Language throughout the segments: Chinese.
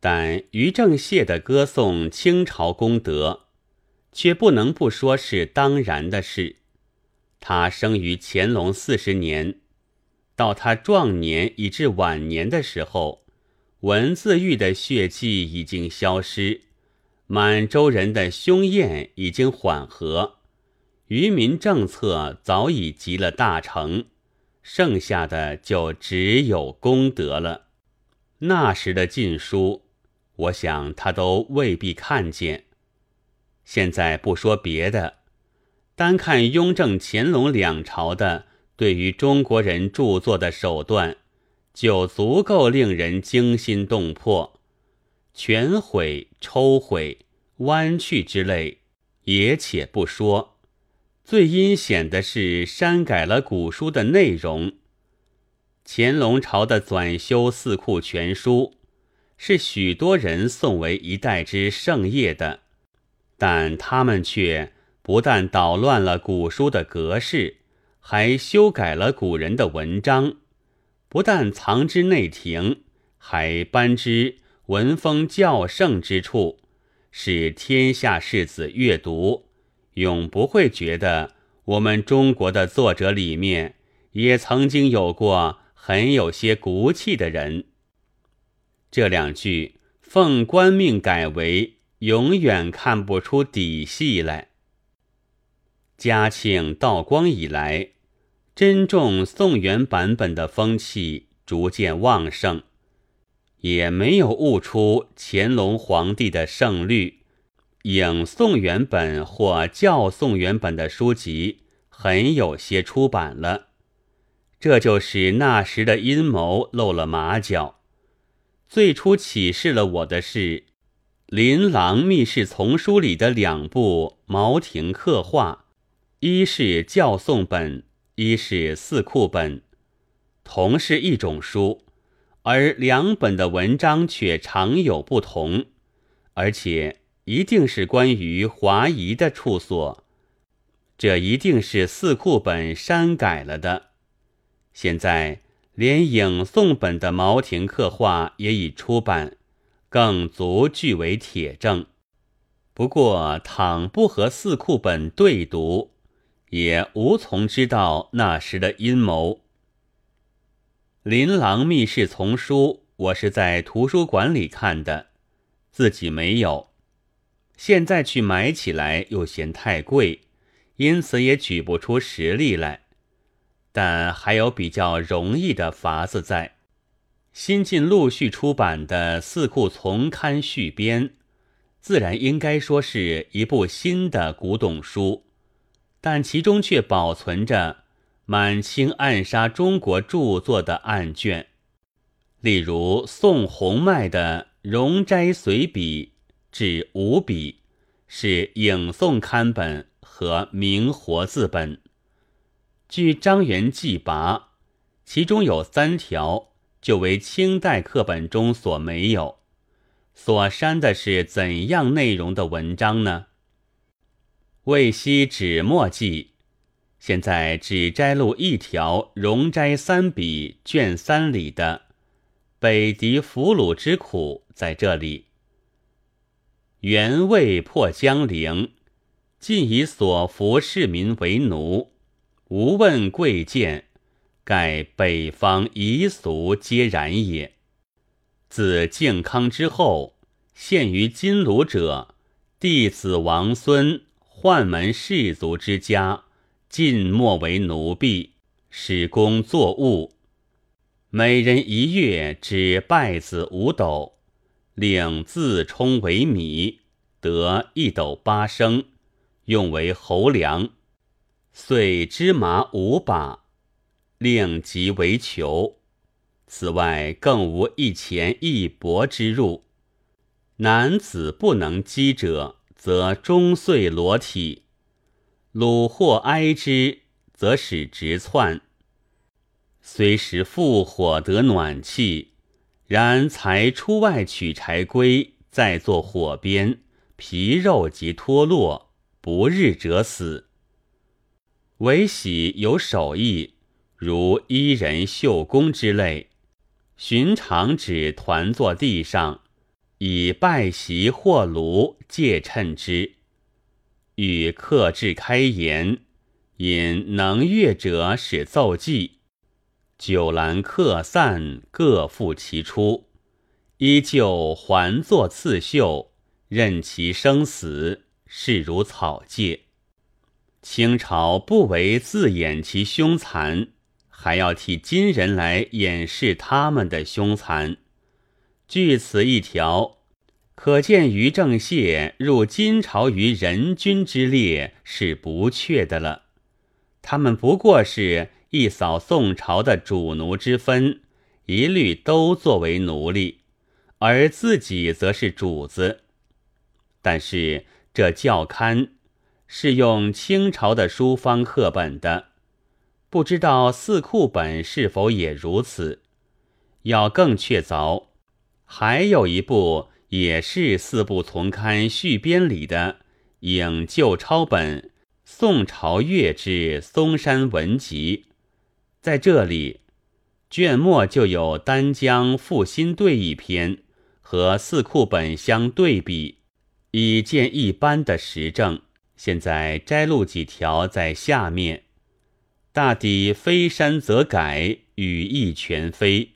但于正燮的歌颂清朝功德，却不能不说是当然的事。他生于乾隆四十年，到他壮年以至晚年的时候，文字狱的血迹已经消失，满洲人的凶焰已经缓和，渔民政策早已集了大成，剩下的就只有功德了。那时的禁书。我想他都未必看见。现在不说别的，单看雍正、乾隆两朝的对于中国人著作的手段，就足够令人惊心动魄。全毁、抽毁、弯去之类，也且不说，最阴险的是删改了古书的内容。乾隆朝的纂修四库全书。是许多人颂为一代之盛业的，但他们却不但捣乱了古书的格式，还修改了古人的文章，不但藏之内廷，还颁之文风较盛之处，使天下士子阅读，永不会觉得我们中国的作者里面也曾经有过很有些骨气的人。这两句奉官命改为，永远看不出底细来。嘉庆、道光以来，珍重宋元版本的风气逐渐旺盛，也没有悟出乾隆皇帝的圣律，影宋元本或教宋元本的书籍很有些出版了，这就使那时的阴谋露了马脚。最初启示了我的是《琳琅密室丛书》里的两部茅亭刻画，一是教诵本，一是四库本，同是一种书，而两本的文章却常有不同，而且一定是关于华夷的处所，这一定是四库本删改了的。现在。连影宋本的茅亭刻画也已出版，更足据为铁证。不过，倘不和四库本对读，也无从知道那时的阴谋。《琳琅秘事丛书》，我是在图书馆里看的，自己没有。现在去买起来又嫌太贵，因此也举不出实例来。但还有比较容易的法子在，新近陆续出版的《四库丛刊续编》，自然应该说是一部新的古董书，但其中却保存着满清暗杀中国著作的案卷，例如宋洪迈的《容斋随笔》至五笔，是影宋刊本和明活字本。据张元记拔，其中有三条就为清代课本中所没有，所删的是怎样内容的文章呢？未悉纸墨记，现在只摘录一条《容斋三笔》卷三里的“北狄俘虏之苦”在这里。元魏破江陵，尽以所俘市民为奴。无问贵贱，盖北方夷俗皆然也。自靖康之后，陷于金庐者，弟子王孙宦门士族之家，尽莫为奴婢，使工作物。每人一月只拜子五斗，令自充为米，得一斗八升，用为侯粮。遂芝麻五把，令即为囚。此外更无一钱一帛之入。男子不能饥者，则终岁裸体。虏获哀之，则使直窜。虽使复火得暖气，然才出外取柴归，再作火边，皮肉即脱落，不日者死。唯喜有手艺，如伊人绣工之类，寻常只团坐地上，以拜席或炉借衬之。与克制开言，引能乐者使奏记。酒阑客散，各复其出，依旧还作刺绣，任其生死，视如草芥。清朝不为自掩其凶残，还要替金人来掩饰他们的凶残。据此一条，可见于正谢入金朝于人君之列是不确的了。他们不过是一扫宋朝的主奴之分，一律都作为奴隶，而自己则是主子。但是这教刊。是用清朝的书方刻本的，不知道四库本是否也如此。要更确凿，还有一部也是四部丛刊续编里的《影旧抄本》，宋朝月之嵩山文集，在这里卷末就有丹江复新对一篇，和四库本相对比，以见一般的实证。现在摘录几条在下面，大抵非山则改，语意全非，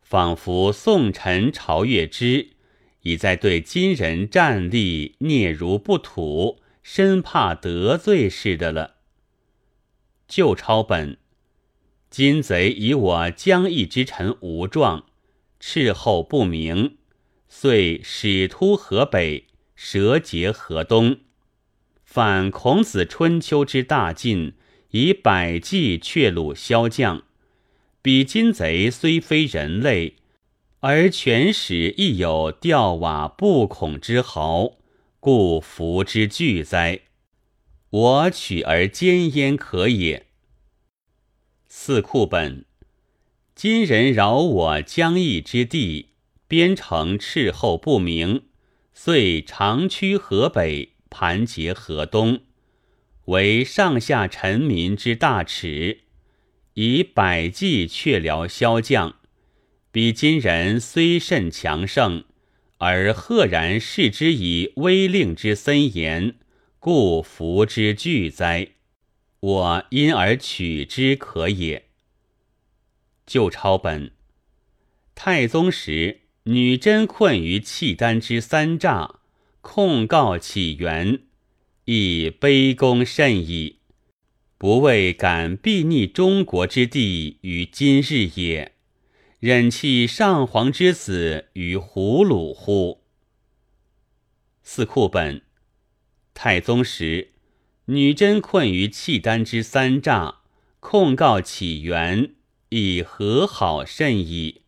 仿佛宋臣朝月之已在对金人战力嗫如不吐，生怕得罪似的了。旧抄本，金贼以我江邑之臣无状，斥候不明，遂使突河北，蛇结河东。反孔子春秋之大晋，以百计却虏骁将。彼金贼虽非人类，而全使亦有吊瓦不孔之豪，故服之惧哉。我取而兼焉可也。四库本，今人扰我疆域之地，边城斥候不明，遂长驱河北。盘结河东，为上下臣民之大耻。以百计却辽骁将，比今人虽甚强盛，而赫然视之以威令之森严，故服之惧哉。我因而取之可也。旧抄本，太宗时，女真困于契丹之三诈。控告起源，亦卑躬甚矣，不为敢避逆中国之地于今日也，忍弃上皇之子于胡虏乎？四库本，太宗时，女真困于契丹之三诈，控告起源，亦和好甚矣，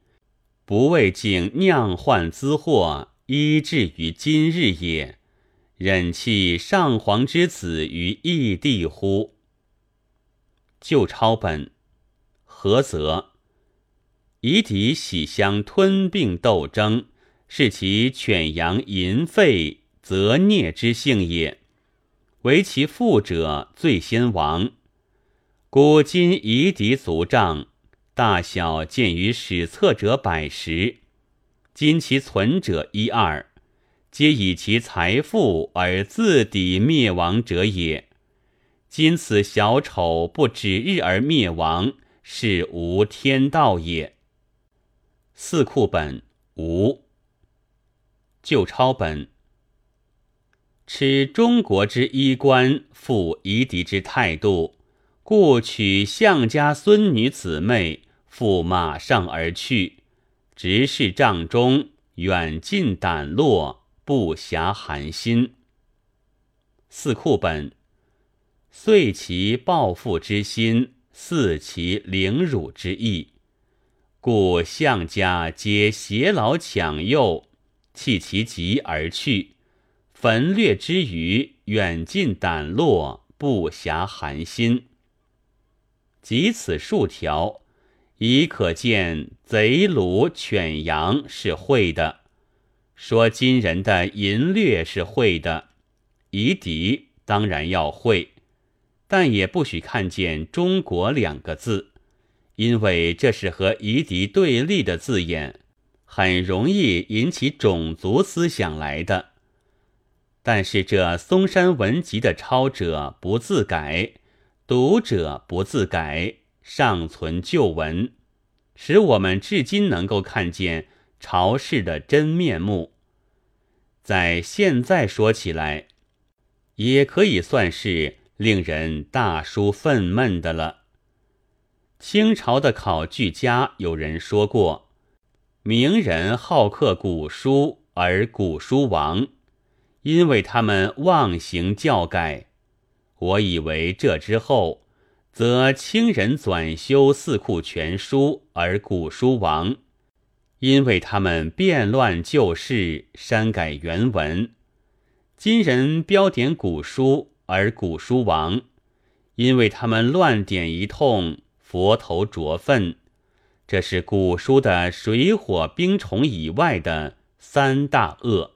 不为竟酿患滋祸。医治于今日也，忍弃上皇之子于异地乎？旧抄本，何则？夷狄喜相吞并斗争，是其犬羊淫吠，则孽之性也。唯其父者最先亡。古今夷狄族账，大小见于史册者百十。今其存者一二，皆以其财富而自抵灭亡者也。今此小丑不指日而灭亡，是无天道也。四库本无，旧抄本，持中国之衣冠，复夷狄之态度，故取项家孙女姊妹，复马上而去。直视帐中，远近胆落，不暇寒心。四库本，遂其报复之心，似其凌辱之意，故相家皆偕老抢幼，弃其疾而去。焚掠之余，远近胆落，不暇寒心。即此数条。已可见贼虏犬羊是会的，说金人的淫掠是会的，夷狄当然要会，但也不许看见“中国”两个字，因为这是和夷狄对立的字眼，很容易引起种族思想来的。但是这嵩山文集的抄者不自改，读者不自改，尚存旧文，使我们至今能够看见朝氏的真面目。在现在说起来，也可以算是令人大舒愤懑的了。清朝的考据家有人说过：“名人好刻古书而古书亡，因为他们妄行教改。”我以为这之后，则清人转修四库全书而古书亡。因为他们变乱旧事，删改原文；今人标点古书而古书亡，因为他们乱点一通，佛头着粪。这是古书的水火冰虫以外的三大恶。